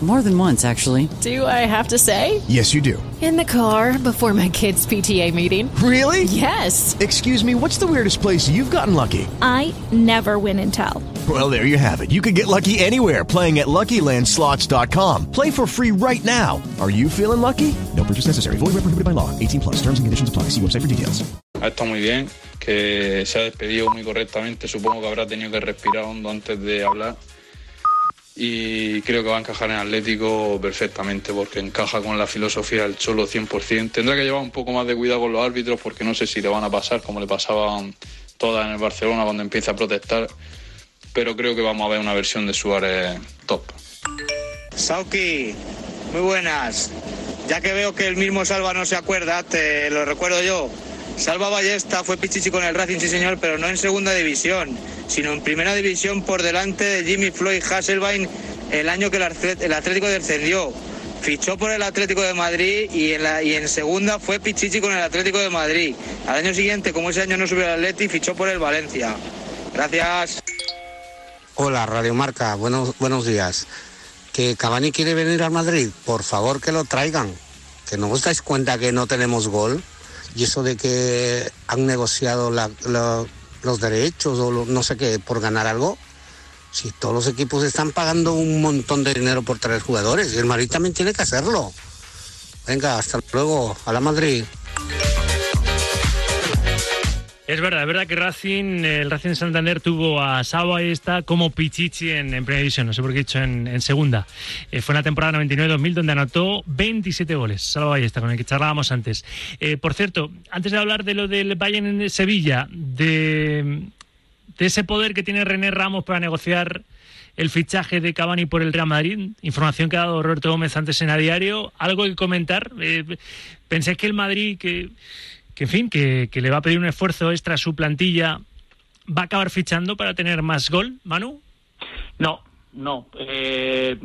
More than once, actually. Do I have to say? Yes, you do. In the car before my kids' PTA meeting. Really? Yes. Excuse me, what's the weirdest place you've gotten lucky? I never win and tell. Well, there you have it. You can get lucky anywhere playing at LuckyLandSlots.com. Play for free right now. Are you feeling lucky? No purchase necessary. Void where prohibited by law. 18 plus. Terms and conditions apply. See website for details. Está muy bien, que se ha despedido muy correctamente. Supongo que habrá tenido que respirar hondo antes de hablar. Y creo que va a encajar en Atlético perfectamente porque encaja con la filosofía del Cholo 100%. Tendrá que llevar un poco más de cuidado con los árbitros porque no sé si le van a pasar como le pasaban todas en el Barcelona cuando empieza a protestar, pero creo que vamos a ver una versión de Suárez top. Sauki, muy buenas. Ya que veo que el mismo Salva no se acuerda, te lo recuerdo yo. Salva Ballesta fue pichichi con el Racing, sí señor, pero no en segunda división, sino en primera división por delante de Jimmy Floyd Hasselbein el año que el Atlético descendió. Fichó por el Atlético de Madrid y en, y en segunda fue pichichi con el Atlético de Madrid. Al año siguiente, como ese año no subió el Atleti, fichó por el Valencia. Gracias. Hola, Radio Marca, buenos, buenos días. Que Cavani quiere venir al Madrid, por favor que lo traigan. Que no os dais cuenta que no tenemos gol y eso de que han negociado los derechos o no sé qué por ganar algo, si todos los equipos están pagando un montón de dinero por traer jugadores, el Madrid también tiene que hacerlo. Venga, hasta luego, a la Madrid. Es verdad, es verdad que Racing, el Racing Santander tuvo a Saba esta como Pichichi en, primera división, no sé por qué he dicho en, segunda. Eh, fue en la temporada 99-2000 donde anotó 27 goles. Salva Ballesta, con el que charlábamos antes. Eh, por cierto, antes de hablar de lo del Bayern en Sevilla, de, de ese poder que tiene René Ramos para negociar el fichaje de Cavani por el Real Madrid, información que ha dado Roberto Gómez antes en a diario, algo que comentar. Eh, ¿Pensáis que el Madrid, que que en fin, que, le va a pedir un esfuerzo extra a su plantilla, ¿va a acabar fichando para tener más gol, Manu? No, no. Eh,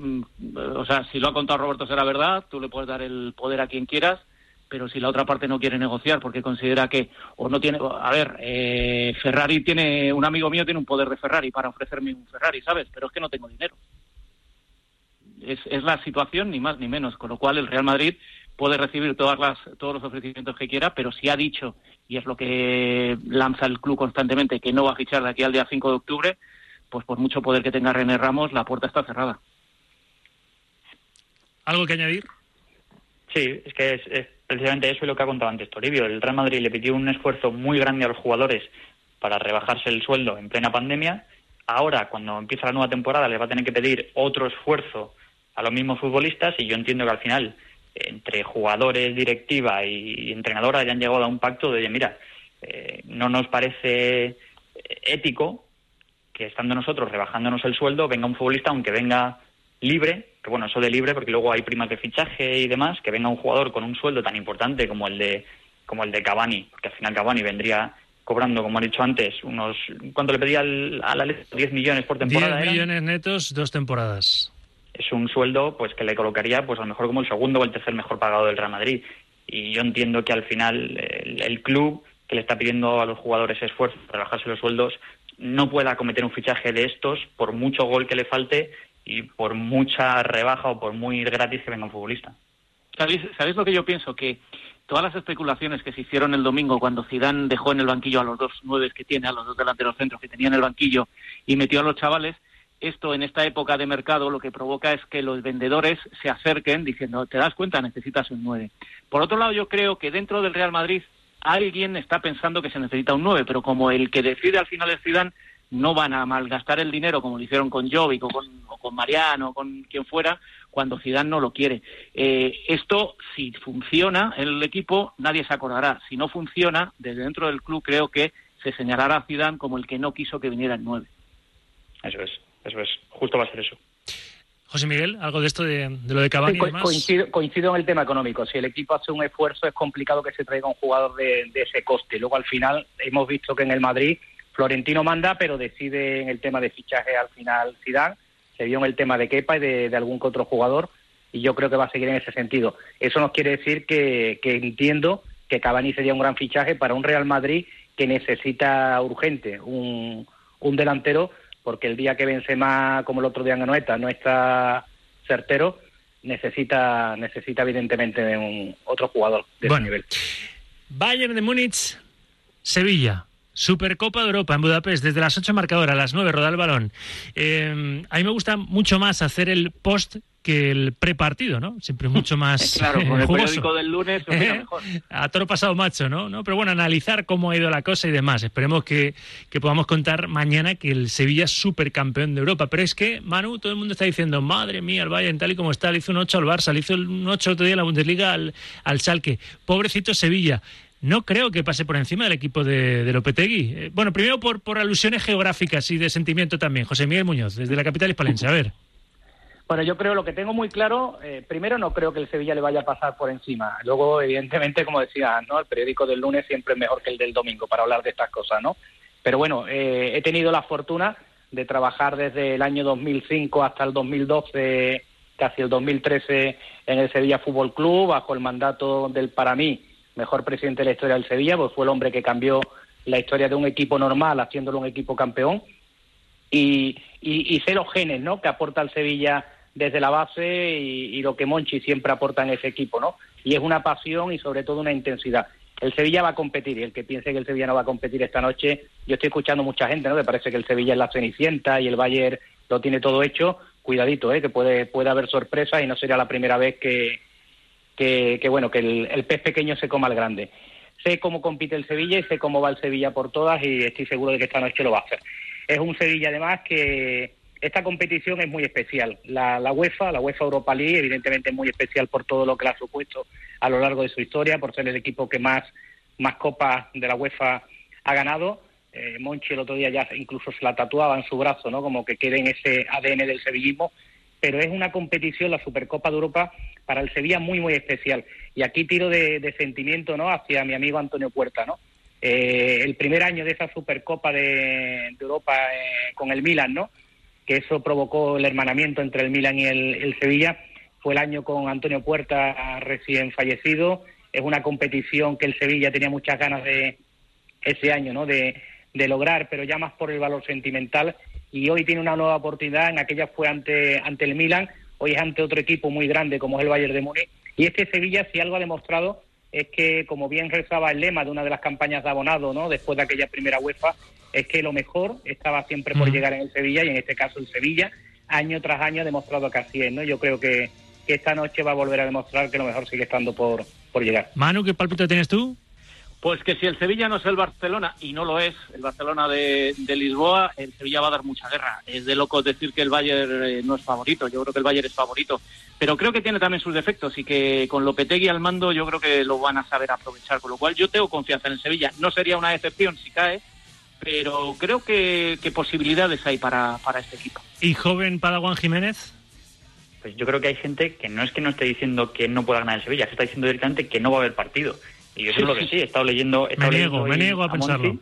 o sea, si lo ha contado Roberto será verdad, tú le puedes dar el poder a quien quieras, pero si la otra parte no quiere negociar porque considera que, o no tiene, a ver, eh, Ferrari tiene, un amigo mío tiene un poder de Ferrari para ofrecerme un Ferrari, ¿sabes? Pero es que no tengo dinero. Es, es la situación, ni más ni menos, con lo cual el Real Madrid puede recibir todas las, todos los ofrecimientos que quiera, pero si ha dicho, y es lo que lanza el club constantemente, que no va a fichar de aquí al día 5 de octubre, pues por mucho poder que tenga René Ramos, la puerta está cerrada. ¿Algo que añadir? Sí, es que es, precisamente eso y lo que ha contado antes Toribio. El Real Madrid le pidió un esfuerzo muy grande a los jugadores para rebajarse el sueldo en plena pandemia. Ahora, cuando empieza la nueva temporada, le va a tener que pedir otro esfuerzo a los mismos futbolistas y yo entiendo que al final entre jugadores, directiva y entrenadora ya han llegado a un pacto de, mira, eh, no nos parece ético que estando nosotros rebajándonos el sueldo venga un futbolista, aunque venga libre, que bueno, eso de libre porque luego hay primas de fichaje y demás, que venga un jugador con un sueldo tan importante como el de como el de Cavani, porque al final Cavani vendría cobrando, como han dicho antes, unos ¿cuánto le pedía al, la 10 millones por temporada? 10 millones netos, dos temporadas es un sueldo pues que le colocaría pues a lo mejor como el segundo o el tercer mejor pagado del Real Madrid. Y yo entiendo que al final el, club que le está pidiendo a los jugadores esfuerzo para bajarse los sueldos no pueda cometer un fichaje de estos por mucho gol que le falte y por mucha rebaja o por muy gratis que venga un futbolista. ¿Sabéis, ¿Sabéis lo que yo pienso? Que todas las especulaciones que se hicieron el domingo cuando Zidane dejó en el banquillo a los dos nueve que tiene, a los dos delanteros centros que tenía en el banquillo y metió a los chavales, esto en esta época de mercado lo que provoca es que los vendedores se acerquen diciendo, ¿te das cuenta? Necesitas un 9. Por otro lado, yo creo que dentro del Real Madrid alguien está pensando que se necesita un 9, pero como el que decide al final es Zidane, no van a malgastar el dinero como lo hicieron con Jovic o con, o con Mariano o con quien fuera, cuando Zidane no lo quiere. Eh, esto, si funciona el equipo, nadie se acordará. Si no funciona, desde dentro del club creo que se señalará a Zidane como el que no quiso que viniera el 9. Eso es, eso es. Justo va a ser eso. José Miguel, algo de esto de, lo de Cavani sí, coincido, coincido, en el tema económico. Si el equipo hace un esfuerzo, es complicado que se traiga un jugador de, ese coste. Luego, al final, hemos visto que en el Madrid Florentino manda, pero decide en el tema de fichaje al final Zidane. Se vio en el tema de Kepa y de, algún que otro jugador, y yo creo que va a seguir en ese sentido. Eso nos quiere decir que, que entiendo que Cavani sería un gran fichaje para un Real Madrid que necesita urgente un, un delantero porque el día que vence más como el otro día en Anoeta no está certero, necesita necesita evidentemente un otro jugador de ese nivel. Bayern de Múnich, Sevilla. Supercopa de Europa en Budapest, desde las 8 marcadoras, a las 9 roda el balón. Eh, a mí me gusta mucho más hacer el post que el prepartido, ¿no? Siempre mucho más Claro, con el periódico del lunes mejor. A toro pasado macho, ¿no? ¿no? Pero bueno, analizar cómo ha ido la cosa y demás. Esperemos que, que podamos contar mañana que el Sevilla es supercampeón de Europa. Pero es que, Manu, todo el mundo está diciendo, madre mía, el Bayern tal y como está, le hizo un 8 al Barça, le hizo un 8 otro día en la Bundesliga al, al Schalke. Pobrecito Sevilla no creo que pase por encima del equipo de, Lopetegui. Eh, bueno, primero por, por alusiones geográficas y de sentimiento también. José Miguel Muñoz, desde la capital hispalense. A ver. Bueno, yo creo lo que tengo muy claro, eh, primero no creo que el Sevilla le vaya a pasar por encima. Luego, evidentemente, como decía, ¿no? el periódico del lunes siempre es mejor que el del domingo para hablar de estas cosas, ¿no? Pero bueno, eh, he tenido la fortuna de trabajar desde el año 2005 hasta el 2012, casi el 2013, en el Sevilla Fútbol Club, bajo el mandato del, para mí, mejor presidente de la historia del Sevilla, pues fue el hombre que cambió la historia de un equipo normal haciéndolo un equipo campeón. Y, y, sé los genes ¿no? que aporta el Sevilla desde la base y, lo que Monchi siempre aporta en ese equipo, ¿no? Y es una pasión y sobre todo una intensidad. El Sevilla va a competir y el que piense que el Sevilla no va a competir esta noche, yo estoy escuchando mucha gente, ¿no? Que parece que el Sevilla es la cenicienta y el Bayern lo tiene todo hecho. Cuidadito, ¿eh? Que puede, puede haber sorpresas y no sería la primera vez que, que, bueno, que el, pez pequeño se coma al grande. Sé cómo compite el Sevilla y sé cómo va el Sevilla por todas y estoy seguro de que esta noche lo va a hacer. Es un Sevilla además que esta competición es muy especial. La, UEFA, la UEFA Europa League, evidentemente es muy especial por todo lo que la ha supuesto a lo largo de su historia, por ser el equipo que más, más copas de la UEFA ha ganado. Eh, Monchi el otro día ya incluso se la tatuaba en su brazo, ¿no? Como que quede en ese ADN del sevillismo. Pero es una competición, la Supercopa de Europa, para el Sevilla muy, muy especial. Y aquí tiro de, sentimiento, ¿no? Hacia mi amigo Antonio Puerta, ¿no? Eh, el primer año de esa Supercopa de, Europa eh, con el Milan, ¿no? que eso provocó el hermanamiento entre el Milan y el, Sevilla. Fue el año con Antonio Puerta recién fallecido. Es una competición que el Sevilla tenía muchas ganas de ese año, ¿no? De, lograr, pero ya más por el valor sentimental. Y hoy tiene una nueva oportunidad. En aquella fue ante, ante el Milan, hoy es ante otro equipo muy grande como es el Bayern de Múnich. Y este Sevilla, si algo ha demostrado, es que, como bien rezaba el lema de una de las campañas de abonado, ¿no? Después de aquella primera UEFA, es que lo mejor estaba siempre por llegar en el Sevilla y en este caso el Sevilla, año tras año ha demostrado que así es, ¿no? Yo creo que, esta noche va a volver a demostrar que lo mejor sigue estando por, por llegar. Manu, ¿qué palpito tienes tú? Pues que si el Sevilla no es el Barcelona, y no lo es, el Barcelona de, Lisboa, el Sevilla va a dar mucha guerra. Es de locos decir que el Bayern eh, no es favorito, yo creo que el Bayern es favorito. Pero creo que tiene también sus defectos y que con Lopetegui al mando yo creo que lo van a saber aprovechar. Con lo cual yo tengo confianza en el Sevilla. No sería una excepción si cae, pero creo que, posibilidades hay para, para este equipo. ¿Y joven Padawan Jiménez? Pues yo creo que hay gente que no es que no esté diciendo que no pueda ganar el Sevilla, se está diciendo directamente que no va a haber partido. Y yo creo que sí, he estado leyendo... me niego, me niego a, pensarlo.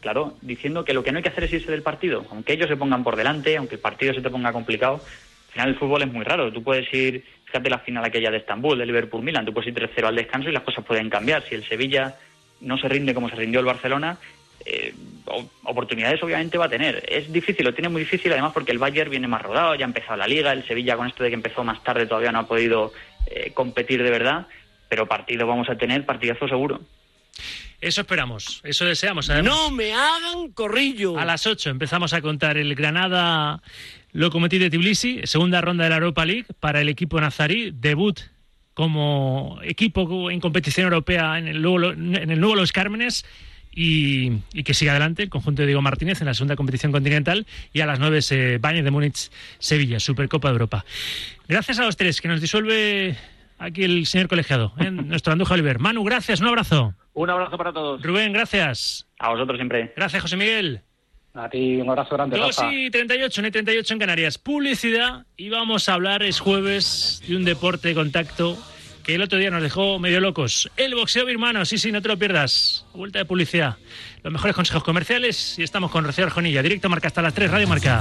claro, diciendo que lo que no hay que hacer es irse del partido. Aunque ellos se pongan por delante, aunque el partido se te ponga complicado, al final el fútbol es muy raro. Tú puedes ir, fíjate la final aquella de Estambul, de Liverpool-Milan, tú puedes ir 3-0 al descanso y las cosas pueden cambiar. Si el Sevilla no se rinde como se rindió el Barcelona, eh, oportunidades obviamente va a tener. Es difícil, lo tiene muy difícil además porque el Bayern viene más rodado, ya ha empezado la liga, el Sevilla con esto de que empezó más tarde todavía no ha podido eh, competir de verdad, pero partido vamos a tener, partidazo seguro. Eso esperamos, eso deseamos. No me hagan corrillo. A las 8 empezamos a contar el Granada Lokomotiv de Tbilisi, segunda ronda de la Europa League para el equipo nazarí, debut como equipo en competición europea en el, en el nuevo Los Cármenes y, y que siga adelante el conjunto de Diego Martínez en la segunda competición continental y a las 9 se Bayern de Múnich Sevilla, Supercopa de Europa. Gracias a los tres que nos disuelve aquí el señor colegiado, ¿eh? nuestro Andújar Oliver. Manu, gracias, un abrazo. Un abrazo para todos. Rubén, gracias. A vosotros siempre. Gracias, José Miguel. A ti, un abrazo grande. 2 Rafa. y 38, no hay 38 en Canarias. Publicidad y vamos a hablar, es jueves, de un deporte de contacto que el otro día nos dejó medio locos. El boxeo birmano, sí, sí, no te lo pierdas. Vuelta de publicidad. Los mejores consejos comerciales y estamos con Rocío Arjonilla. Directo Marca hasta las 3, Radio Marca.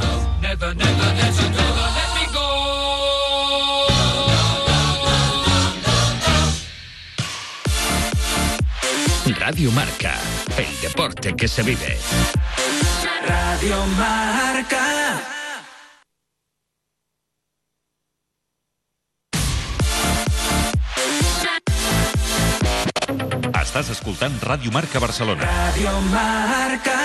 Radio Marca, el deporte que se vive. Radio Marca. Estàs escoltant Ràdio Marca Barcelona. Radio Marca.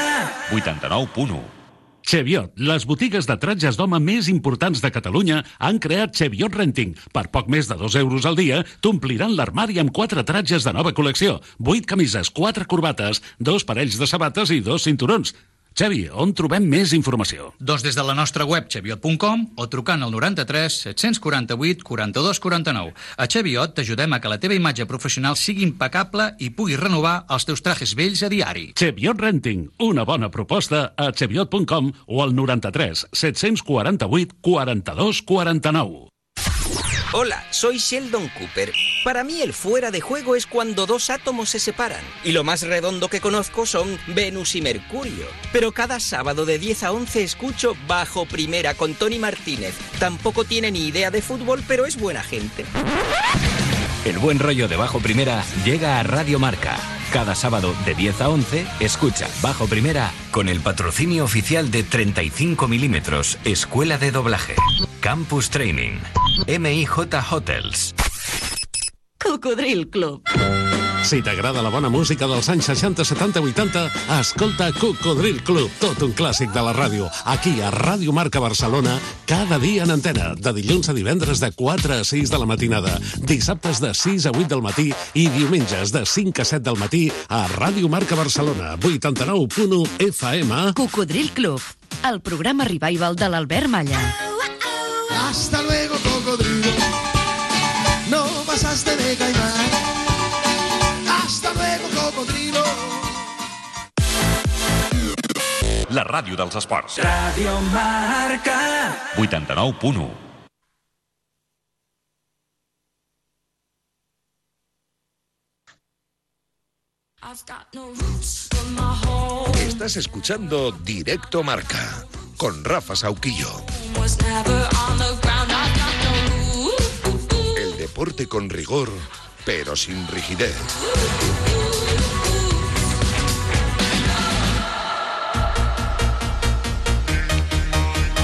89.1. Cheviot, les botigues de tratges d'home més importants de Catalunya han creat Cheviot Renting. Per poc més de 2 euros al dia, t'ompliran l'armari amb quatre tratges de nova col·lecció. 8 camises, 4 corbates, dos parells de sabates i dos cinturons. Xevi, on trobem més informació? Doncs des de la nostra web cheviot.com o trucant al 93 748 42 49. A Cheviot t'ajudem a que la teva imatge professional sigui impecable i puguis renovar els teus trajes vells a diari. Cheviot Renting, una bona proposta a cheviot.com o al 93 748 42 49. Hola, soy Sheldon Cooper. Para mí el fuera de juego es cuando dos átomos se separan. Y lo más redondo que conozco son Venus y Mercurio. Pero cada sábado de 10 a 11 escucho Bajo Primera con Tony Martínez. Tampoco tiene ni idea de fútbol, pero es buena gente. El buen rollo de Bajo Primera llega a Radio Marca. Cada sábado de 10 a 11, escucha Bajo Primera con el patrocinio oficial de 35 milímetros, Escuela de Doblaje, Campus Training, MIJ Hotels. Cocodril Club. Si t'agrada la bona música dels anys 60, 70, 80, escolta Cocodril Club, tot un clàssic de la ràdio. Aquí a Ràdio Marca Barcelona, cada dia en antena, de dilluns a divendres de 4 a 6 de la matinada, dissabtes de 6 a 8 del matí i diumenges de 5 a 7 del matí a Ràdio Marca Barcelona, 89.1 FM. Cocodril Club, el programa revival de l'Albert Malla. Hasta luego, cocodrilo. Caimán. Hasta luego, cocodrilo. La ràdio dels esports. Radio Marca. 89.1. Estás escuchando Directo Marca con Rafa Sauquillo. Con rigor, pero sin rigidez.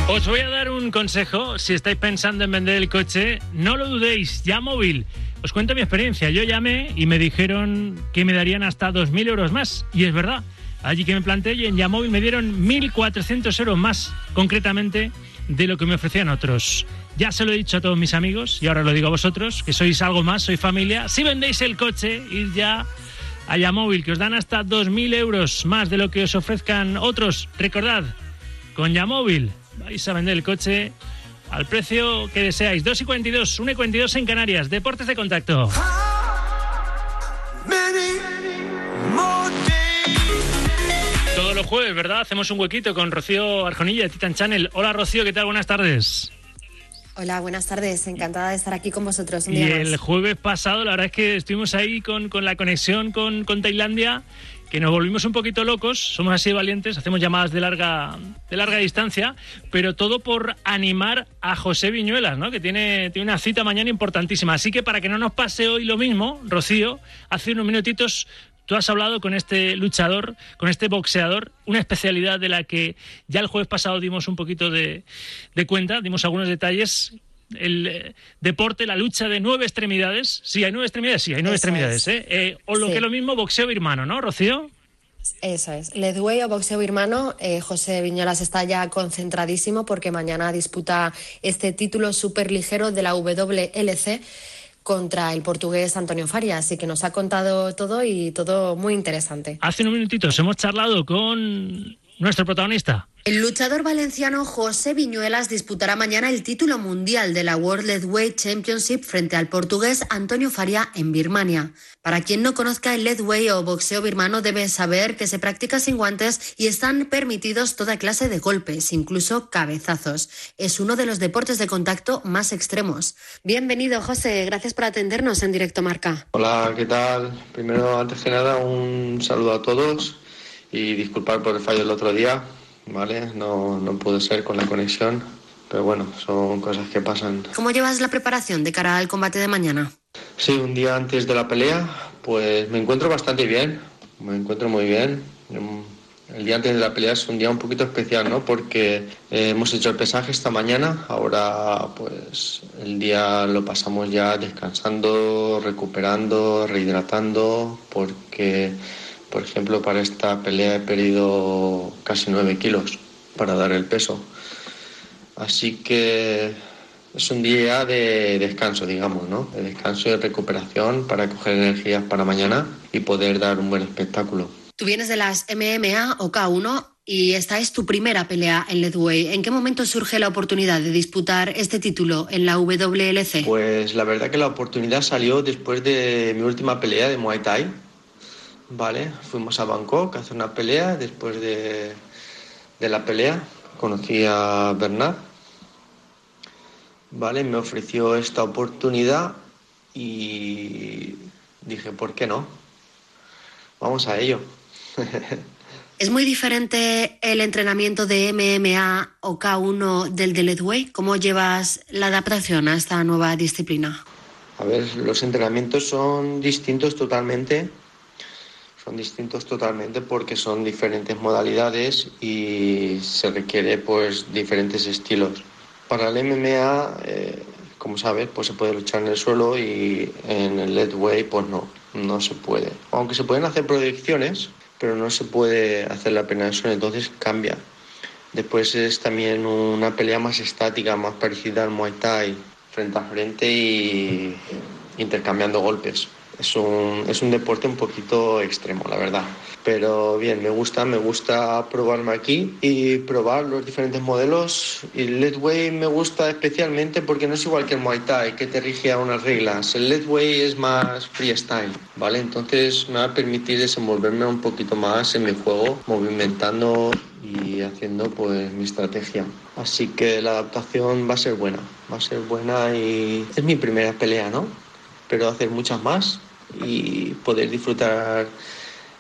Os voy a dar un consejo. Si estáis pensando en vender el coche, no lo dudéis. Ya móvil. Os cuento mi experiencia. Yo llamé y me dijeron que me darían hasta 2.000 euros más. Y es verdad. Allí que me planteé y en Yamóvil me dieron 1.400 euros más, concretamente, de lo que me ofrecían otros. Ya se lo he dicho a todos mis amigos y ahora lo digo a vosotros, que sois algo más, sois familia. Si vendéis el coche, id ya a Yamóvil, que os dan hasta 2.000 euros más de lo que os ofrezcan otros. Recordad, con Yamóvil vais a vender el coche al precio que deseáis. 2 y 42, 1 y 42 en Canarias. Deportes de contacto. Todos los jueves, ¿verdad? Hacemos un huequito con Rocío Arjonilla de Titan Channel. Hola Rocío, ¿qué tal? Buenas tardes. Hola, buenas tardes. Encantada de estar aquí con vosotros un Y día el más. jueves pasado, la verdad es que estuvimos ahí con, con la conexión con, con Tailandia, que nos volvimos un poquito locos, somos así valientes, hacemos llamadas de larga, de larga distancia, pero todo por animar a José Viñuelas, ¿no? que tiene, tiene una cita mañana importantísima. Así que para que no nos pase hoy lo mismo, Rocío, hace unos minutitos tú has hablado con este luchador, con este boxeador, una especialidad de la que ya el jueves pasado dimos un poquito de, de cuenta, dimos algunos detalles. El eh, deporte, la lucha de nueve extremidades. Sí, hay nueve extremidades, sí, hay nueve Eso extremidades. es. ¿eh? Eh, o lo Sí. que es lo mismo, boxeo birmano, ¿no, Rocío? Eso es. Ledway o boxeo birmano, eh, José Viñolas está ya concentradísimo porque mañana disputa este título súper ligero de la WLC contra el portugués Antonio Faria. Así que nos ha contado todo y todo muy interesante. Hace unos minutitos hemos charlado con nuestro protagonista. El luchador valenciano José Viñuelas disputará mañana el título mundial de la World Leadweight Championship frente al portugués Antonio Faria en Birmania. Para quien no conozca el leadweight o boxeo birmano debe saber que se practica sin guantes y están permitidos toda clase de golpes, incluso cabezazos. Es uno de los deportes de contacto más extremos. Bienvenido José, gracias por atendernos en directo Marca. Hola, ¿qué tal? Primero, antes que nada, un saludo a todos y disculpar por el fallo del otro día, ¿vale? No, no pude ser con la conexión, pero bueno, son cosas que pasan. ¿Cómo llevas la preparación de cara al combate de mañana? Sí, un día antes de la pelea, pues me encuentro bastante bien, me encuentro muy bien. El día antes de la pelea es un día un poquito especial, ¿no? Porque eh, hemos hecho el pesaje esta mañana, ahora pues el día lo pasamos ya descansando, recuperando, rehidratando, porque por ejemplo, para esta pelea he perdido casi 9 kilos para dar el peso. Así que es un día de descanso, digamos, ¿no? De descanso y de recuperación para coger energías para mañana y poder dar un buen espectáculo. Tú vienes de las MMA o K1 y esta es tu primera pelea en Leadway. ¿En qué momento surge la oportunidad de disputar este título en la WLC? Pues la verdad que la oportunidad salió después de mi última pelea de Muay Thai Vale, fuimos a Bangkok a hacer una pelea. Después de, de la pelea conocí a Bernard. Vale, me ofreció esta oportunidad y dije, ¿por qué no? Vamos a ello. ¿Es muy diferente el entrenamiento de MMA o K1 del de Leadway? ¿Cómo llevas la adaptación a esta nueva disciplina? A ver, los entrenamientos son distintos totalmente son distintos totalmente porque son diferentes modalidades y se requiere pues diferentes estilos. Para el MMA, eh, como sabes, pues se puede luchar en el suelo y en el leadway pues no, no se puede. Aunque se pueden hacer proyecciones, pero no se puede hacer la pena de suelo, entonces cambia. Después es también una pelea más estática, más parecida al Muay Thai, frente a frente y intercambiando golpes es un, es un deporte un poquito extremo, la verdad. Pero bien, me gusta, me gusta probarme aquí y probar los diferentes modelos. Y el Leadway me gusta especialmente porque no es igual que el Muay Thai, que te rige a unas reglas. El Leadway es más freestyle, ¿vale? Entonces me va a permitir desenvolverme un poquito más en mi juego, movimentando y haciendo pues mi estrategia. Así que la adaptación va a ser buena, va a ser buena y es mi primera pelea, ¿no? Pero hacer muchas más y poder disfrutar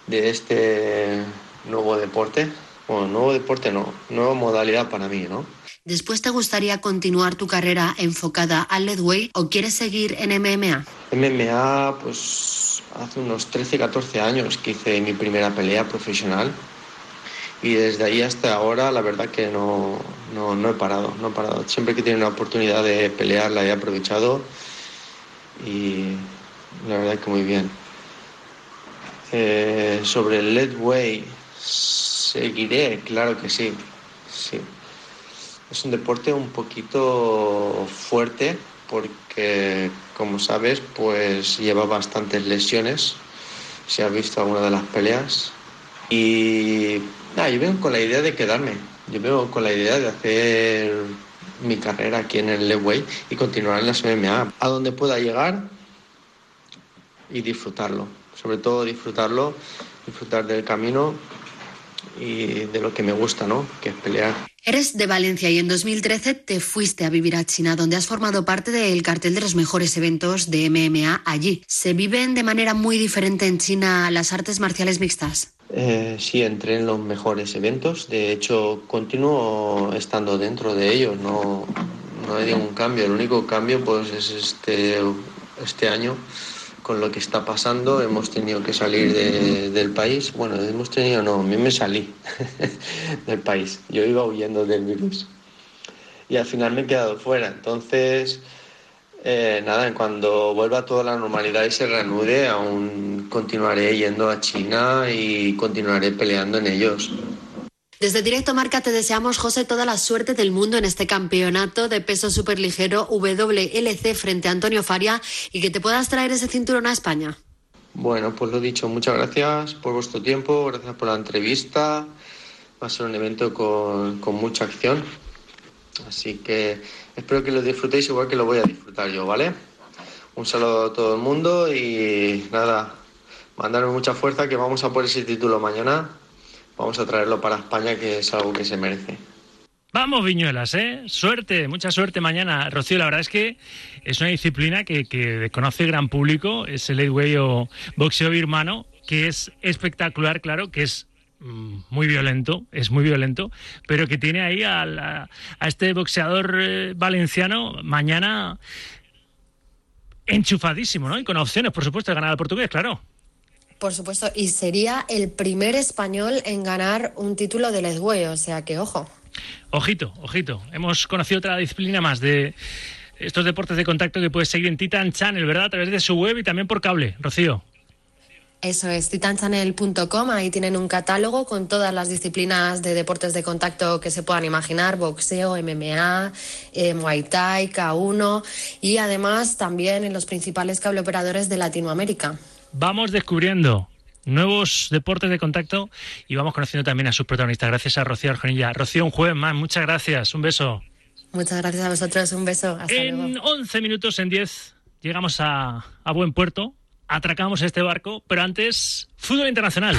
de este nuevo deporte. Bueno, nuevo deporte no, nueva modalidad para mí, ¿no? ¿Después te gustaría continuar tu carrera enfocada al Leadway o quieres seguir en MMA? MMA, pues hace unos 13, 14 años que hice mi primera pelea profesional y desde ahí hasta ahora la verdad que no, no, no he parado, no he parado. Siempre que tiene una oportunidad de pelear la he aprovechado y la verdad que muy bien. Eh, sobre el Leadway, seguiré, claro que sí, sí. Es un deporte un poquito fuerte porque, como sabes, pues lleva bastantes lesiones. Si has visto alguna de las peleas. Y nada, yo vengo con la idea de quedarme. Yo vengo con la idea de hacer mi carrera aquí en el Leadway y continuar en las MMA. A donde pueda llegar, y disfrutarlo. Sobre todo disfrutarlo, disfrutar del camino y de lo que me gusta, ¿no? Que es pelear. Eres de Valencia y en 2013 te fuiste a vivir a China, donde has formado parte del cartel de los mejores eventos de MMA allí. ¿Se viven de manera muy diferente en China las artes marciales mixtas? Eh, sí, entré en los mejores eventos. De hecho, continúo estando dentro de ellos. No, no hay ningún cambio. El único cambio pues, es este, este año con lo que está pasando hemos tenido que salir del país. Bueno, hemos tenido, no, a mí me salí del país. Yo iba huyendo del virus. Y al final me he quedado fuera. Entonces, eh, nada, cuando vuelva toda la normalidad y se reanude, aún continuaré yendo a China y continuaré peleando en ellos. Desde Directo Marca te deseamos, José, toda la suerte del mundo en este campeonato de peso superligero WLC frente a Antonio Faria y que te puedas traer ese cinturón a España. Bueno, pues lo dicho, muchas gracias por vuestro tiempo, gracias por la entrevista. Va a ser un evento con, con mucha acción. Así que espero que lo disfrutéis igual que lo voy a disfrutar yo, ¿vale? Un saludo a todo el mundo y nada, mandarme mucha fuerza que vamos a por ese título mañana. Vamos a traerlo para España, que es algo que se merece. Vamos, Viñuelas, ¿eh? Suerte, mucha suerte mañana. Rocío, la verdad es que es una disciplina que, que conoce el gran público, es el lightweight o boxeo birmano, que es espectacular, claro, que es mm, muy violento, es muy violento, pero que tiene ahí a, a este boxeador eh, valenciano mañana enchufadísimo, ¿no? Y con opciones, por supuesto, de ganar al portugués, claro. Por supuesto, y sería el primer español en ganar un título de Ledway, o sea que ojo. Ojito, ojito. Hemos conocido otra disciplina más de estos deportes de contacto que puedes seguir en Titan Channel, ¿verdad? A través de su web y también por cable. Rocío. Eso es, titanchanel.com, ahí tienen un catálogo con todas las disciplinas de deportes de contacto que se puedan imaginar, boxeo, MMA, eh, Muay Thai, K1 y además también en los principales cableoperadores de Latinoamérica. Vamos descubriendo nuevos deportes de contacto y vamos conociendo también a sus protagonistas. Gracias a Rocío Arjonilla. Rocío, un jueves más. Muchas gracias. Un beso. Muchas gracias a vosotros, un beso, hasta luego. En 11 minutos, en 10, llegamos a, a buen puerto. Atracamos este barco, pero antes, fútbol internacional.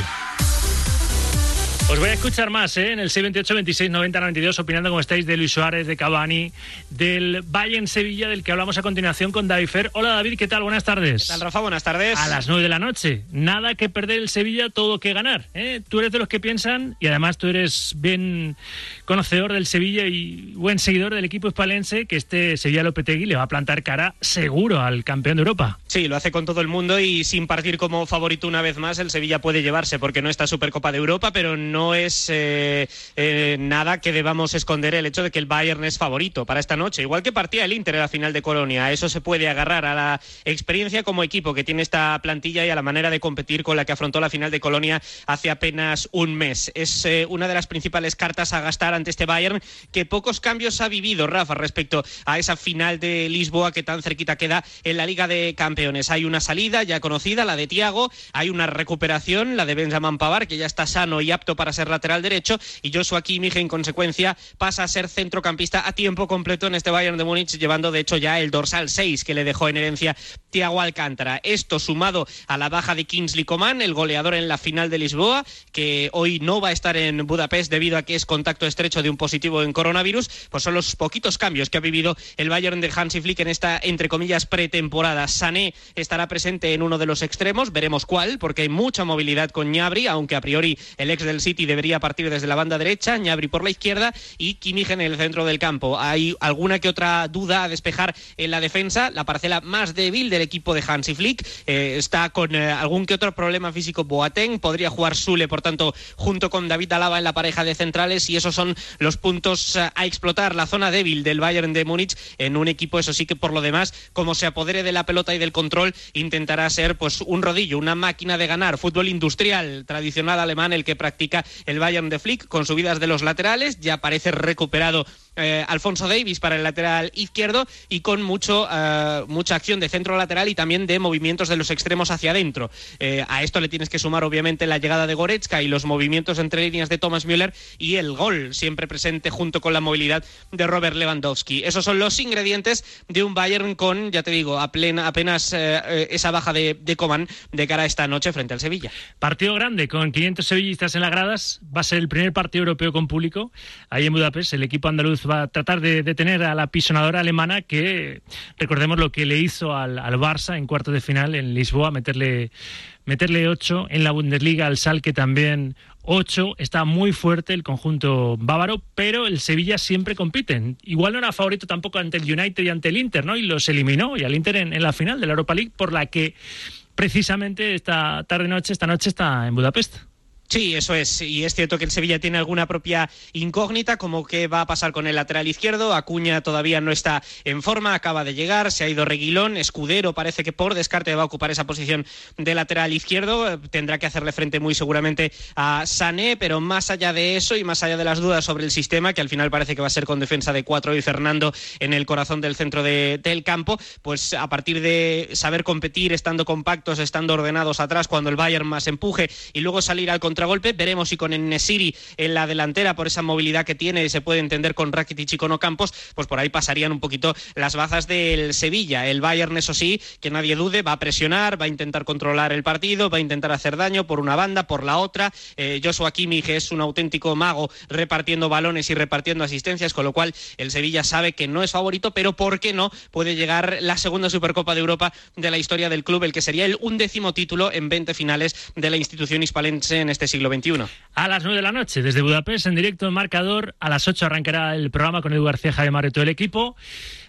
Os voy a escuchar más ¿eh? en el 628 26 90 92 opinando como estáis de Luis Suárez, de Cavani, del Bayern Sevilla del que hablamos a continuación con David Fer. Hola David, ¿qué tal? Buenas tardes. ¿Qué tal, Rafa? Buenas tardes. A las 9 de la noche. Nada que perder el Sevilla, todo que ganar. ¿eh? Tú eres de los que piensan y además tú eres bien conocedor del Sevilla y buen seguidor del equipo espalense que este Sevilla Lopetegui le va a plantar cara seguro al campeón de Europa. Sí, lo hace con todo el mundo y sin partir como favorito una vez más, el Sevilla puede llevarse porque no está Supercopa de Europa, pero no es eh, eh, nada que debamos esconder el hecho de que el Bayern es favorito para esta noche, igual que partía el Inter en la final de Colonia. Eso se puede agarrar a la experiencia como equipo que tiene esta plantilla y a la manera de competir con la que afrontó la final de Colonia hace apenas un mes. Es eh, una de las principales cartas a gastar ante este Bayern que pocos cambios ha vivido, Rafa, respecto a esa final de Lisboa que tan cerquita queda en la Liga de Campeones. Hay una salida ya conocida, la de Tiago, hay una recuperación, la de Benjamin Pavar, que ya está sano y apto para ser lateral derecho, y Joshua Kimmich, en consecuencia, pasa a ser centrocampista a tiempo completo en este Bayern de Múnich, llevando de hecho ya el dorsal 6 que le dejó en herencia Tiago Alcántara. Esto sumado a la baja de Kingsley Coman, el goleador en la final de Lisboa, que hoy no va a estar en Budapest debido a que es contacto estrecho de un positivo en coronavirus, pues son los poquitos cambios que ha vivido el Bayern de Hansi Flick en esta, entre comillas, pretemporada. Sané estará presente en uno de los extremos, veremos cuál, porque hay mucha movilidad con Ñabri, aunque a priori el ex del City debería partir desde la banda derecha, Ñabri por la izquierda y Kimmich en el centro del campo. Hay alguna que otra duda a despejar en la defensa, la parcela más débil del equipo de Hansi Flick. Eh, está con eh, algún que otro problema físico Boateng, podría jugar Sule, por tanto, junto con David Alaba en la pareja de centrales y esos son los puntos eh, a explotar, la zona débil del Bayern de Múnich en un equipo, eso sí que por lo demás, como se apodere de la pelota y del control, intentará ser pues un rodillo, una máquina de ganar, fútbol industrial tradicional alemán el que practica el Bayern de Flick con subidas de los laterales, ya parece recuperado eh, Alfonso Davis para el lateral izquierdo y con mucho eh, mucha acción de centro lateral y también de movimientos de los extremos hacia adentro. Eh, a esto le tienes que sumar obviamente la llegada de Goretzka y los movimientos entre líneas de Thomas Müller y el gol siempre presente junto con la movilidad de Robert Lewandowski. Esos son los ingredientes de un Bayern con, ya te digo, a plena, apenas esa baja de, de Coman de cara a esta noche frente al Sevilla. Partido grande, con 500 sevillistas en las gradas. Va a ser el primer partido europeo con público. Ahí en Budapest, el equipo andaluz va a tratar de detener a la pisonadora alemana que, recordemos lo que le hizo al, al Barça en cuartos de final en Lisboa, meterle, meterle 8 en la Bundesliga, al Salque también 8. Está muy fuerte el conjunto bávaro, pero el Sevilla siempre compite. Igual no era favorito tampoco ante el United y ante el Inter, ¿no? Y los eliminó, y al Inter en, en la final de la Europa League, por la que precisamente esta tarde-noche, esta noche está en Budapest. Sí, eso es. Y es cierto que el Sevilla tiene alguna propia incógnita, como qué va a pasar con el lateral izquierdo. Acuña todavía no está en forma, acaba de llegar, se ha ido Reguilón. Escudero parece que por descarte va a ocupar esa posición de lateral izquierdo. Tendrá que hacerle frente muy seguramente a Sané, pero más allá de eso y más allá de las dudas sobre el sistema, que al final parece que va a ser con defensa de cuatro y Fernando en el corazón del centro de- del campo, pues a partir de saber competir, estando compactos, estando ordenados atrás, cuando el Bayern más empuje y luego salir al contragolpe, veremos si con Nesiri en la delantera, por esa movilidad que tiene, se puede entender con Rakitic y con Ocampos, pues por ahí pasarían un poquito las bazas del Sevilla. El Bayern, eso sí, que nadie dude, va a presionar, va a intentar controlar el partido, va a intentar hacer daño por una banda, por la otra. Eh, Joshua Kimmich es un auténtico mago repartiendo balones y repartiendo asistencias, con lo cual el Sevilla sabe que no es favorito, pero ¿por qué no? Puede llegar la segunda Supercopa de Europa de la historia del club, el que sería el undécimo título en 20 finales de la institución hispalense en este siglo XXI. A las 9 de la noche, desde Budapest, en directo en marcador. A las 8 arrancará el programa con Edu García, Javier Mar y todo el equipo.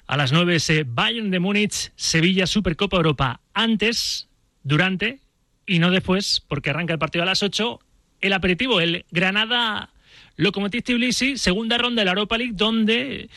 A las 9 ese Bayern de Múnich, Sevilla, Supercopa Europa. Antes, durante y no después, porque arranca el partido a las 8. El aperitivo, el Granada Lokomotiv Tbilisi, segunda ronda de la Europa League, donde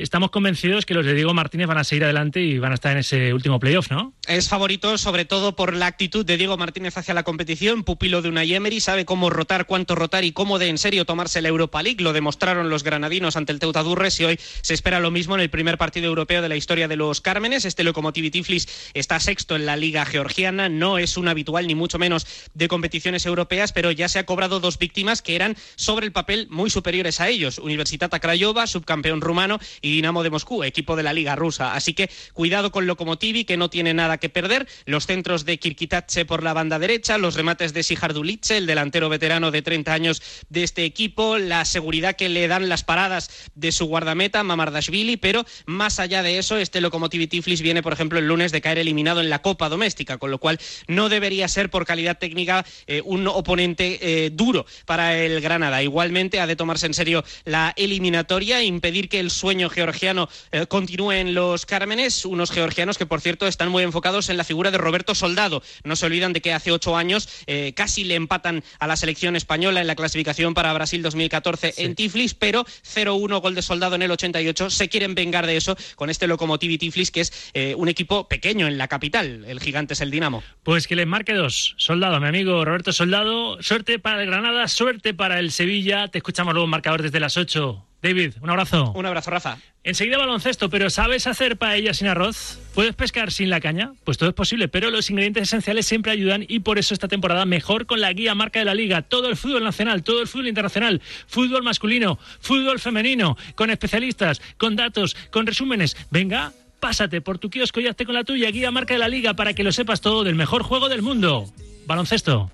estamos convencidos que los de Diego Martínez van a seguir adelante y van a estar en ese último playoff, ¿no? Es favorito sobre todo por la actitud de Diego Martínez hacia la competición, pupilo de Unai Emery, sabe cómo rotar, cuánto rotar y cómo de en serio tomarse la Europa League, lo demostraron los granadinos ante el Teuta Durres y hoy se espera lo mismo en el primer partido europeo de la historia de los Cármenes. Este Lokomotiv Tiflis está sexto en la liga georgiana, no es un habitual ni mucho menos de competiciones europeas, pero ya se ha cobrado dos víctimas que eran sobre el papel muy superiores a ellos, Universitat Craiova, subcampeón rumano Dinamo de Moscú, equipo de la liga rusa. Así que cuidado con Lokomotivi, que no tiene nada que perder. Los centros de Kirkitache por la banda derecha, los remates de Sijardulice, el delantero veterano de 30 años de este equipo, la seguridad que le dan las paradas de su guardameta, Mamardashvili, pero más allá de eso, este Lokomotiv Tiflis viene, por ejemplo, el lunes de caer eliminado en la Copa Doméstica, con lo cual no debería ser por calidad técnica eh, un oponente eh, duro para el Granada. Igualmente ha de tomarse en serio la eliminatoria, impedir que el sueño georgiano eh, continúe en los Cármenes, unos georgianos que, por cierto, están muy enfocados en la figura de Roberto Soldado. No se olvidan de que hace ocho años eh, casi le empatan a la selección española en la clasificación para Brasil 2014 en Tiflis, pero 0-1 gol de Soldado en el 88. Se quieren vengar de eso con este Lokomotiv Tiflis, que es eh, un equipo pequeño en la capital. El gigante es el Dinamo. Pues que les marque dos. Soldado, mi amigo Roberto Soldado. Suerte para el Granada, suerte para el Sevilla. Te escuchamos luego marcador desde las 8. David, un abrazo. Un abrazo, Rafa. Enseguida baloncesto, pero ¿sabes hacer paella sin arroz? ¿Puedes pescar sin la caña? Pues todo es posible, pero los ingredientes esenciales siempre ayudan y por eso esta temporada mejor con la guía marca de la liga. Todo el fútbol nacional, todo el fútbol internacional, fútbol masculino, fútbol femenino, con especialistas, con datos, con resúmenes. Venga, pásate por tu kiosco y hazte con la tuya, guía marca de la liga, para que lo sepas todo del mejor juego del mundo. Baloncesto.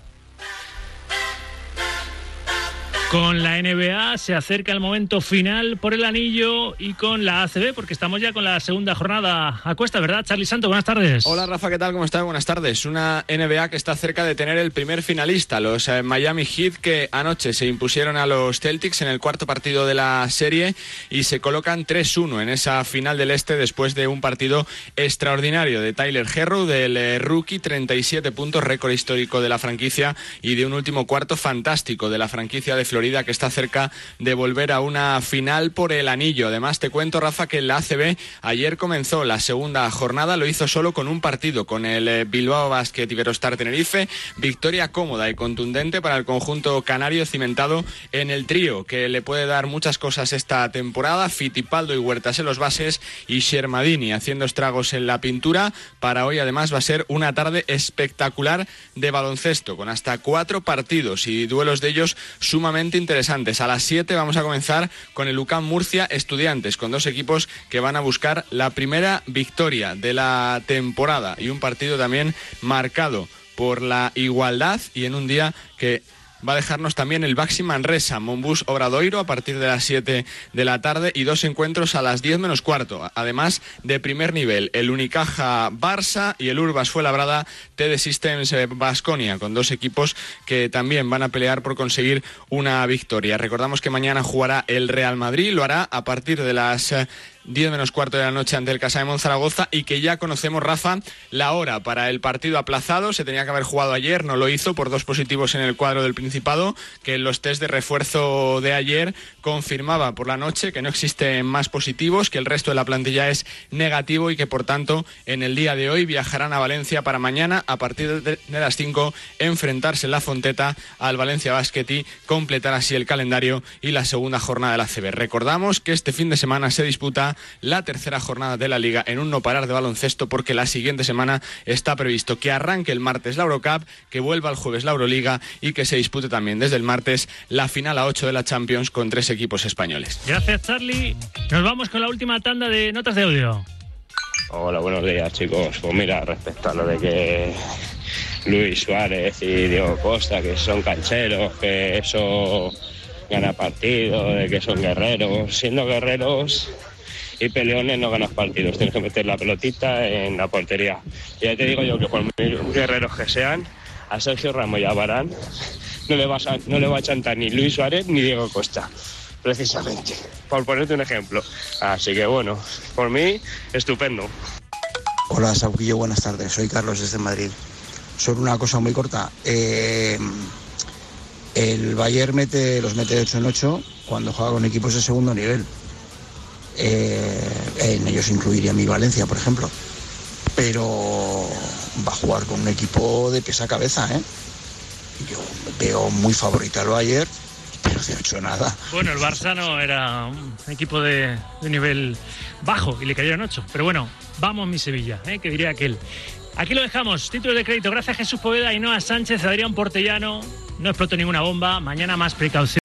Con la NBA se acerca el momento final por el anillo y con la ACB, porque estamos ya con la segunda jornada a cuesta, ¿verdad? Charlie Santo, buenas tardes. Hola Rafa, ¿qué tal? ¿Cómo estás? Buenas tardes. Una NBA que está cerca de tener el primer finalista, los eh, Miami Heat, que anoche se impusieron a los Celtics en el cuarto partido de la serie y se colocan 3-1 en esa final del este después de un partido extraordinario de Tyler Herro, del eh, rookie, 37 puntos, récord histórico de la franquicia y de un último cuarto fantástico de la franquicia de Florida que está cerca de volver a una final por el anillo. Además, te cuento, Rafa, que la ACB ayer comenzó la segunda jornada, lo hizo solo con un partido, con el eh, Bilbao Basket Iberostar Tenerife. Victoria cómoda y contundente para el conjunto canario cimentado en el trío, que le puede dar muchas cosas esta temporada. Fitipaldo y Huertas en los bases y Shermadini haciendo estragos en la pintura. Para hoy, además, va a ser una tarde espectacular de baloncesto, con hasta cuatro partidos y duelos de ellos sumamente interesantes. A las 7 vamos a comenzar con el UCAM Murcia Estudiantes, con dos equipos que van a buscar la primera victoria de la temporada y un partido también marcado por la igualdad y en un día que va a dejarnos también el Baxi Manresa, Monbus Obradoiro a partir de las 7 de la tarde y dos encuentros a las 10 menos cuarto. Además de primer nivel, el Unicaja Barça y el Urbas Fuenlabrada TD Systems Basconia, con dos equipos que también van a pelear por conseguir una victoria. Recordamos que mañana jugará el Real Madrid, lo hará a partir de las 10 menos cuarto de la noche ante el Casa de Monzaragoza y que ya conocemos, Rafa, la hora para el partido aplazado. Se tenía que haber jugado ayer, no lo hizo por dos positivos en el cuadro del Principado, que los test de refuerzo de ayer confirmaba por la noche que no existen más positivos, que el resto de la plantilla es negativo y que por tanto en el día de hoy viajarán a Valencia para mañana a partir de, las 5 enfrentarse en la Fonteta al Valencia Basket y completar así el calendario y la segunda jornada de la CB. Recordamos que este fin de semana se disputa la tercera jornada de la liga en un no parar de baloncesto porque la siguiente semana está previsto que arranque el martes la Eurocup, que vuelva el jueves la Euroliga y que se dispute también desde el martes la final a 8 de la Champions con tres equipos españoles. Gracias Charlie. Nos vamos con la última tanda de notas de audio. Hola, buenos días chicos. Pues mira, respecto a lo de que Luis Suárez y Diego Costa, que son cancheros, que eso gana partidos, de que son guerreros. Siendo guerreros y peleones no ganas partidos, tienes que meter la pelotita en la portería. Y ya te digo yo que por muy guerreros que sean, a Sergio Ramos y a Barán no le, vas a, no le va a chantar ni Luis Suárez ni Diego Costa, precisamente, por ponerte un ejemplo. Así que bueno, por mí, estupendo. Hola, Sauquillo, buenas tardes. Soy Carlos desde Madrid. Solo una cosa muy corta. Eh, el Bayern mete, los mete de 8 en 8 cuando juega con equipos de segundo nivel. Eh, en ellos incluiría mi Valencia, por ejemplo. Pero va a jugar con un equipo de pesa cabeza, ¿eh? Yo veo muy favorito al Bayern, pero de 8 nada. Bueno, el Barça no era un equipo de, de nivel bajo y le cayeron 8. Pero bueno, vamos mi Sevilla, ¿eh? que diría aquel. Aquí lo dejamos. Título de crédito. Gracias Jesús Poveda, Noah Sánchez, Adrián Portellano. No exploto ninguna bomba. Mañana más precaución.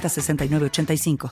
906985.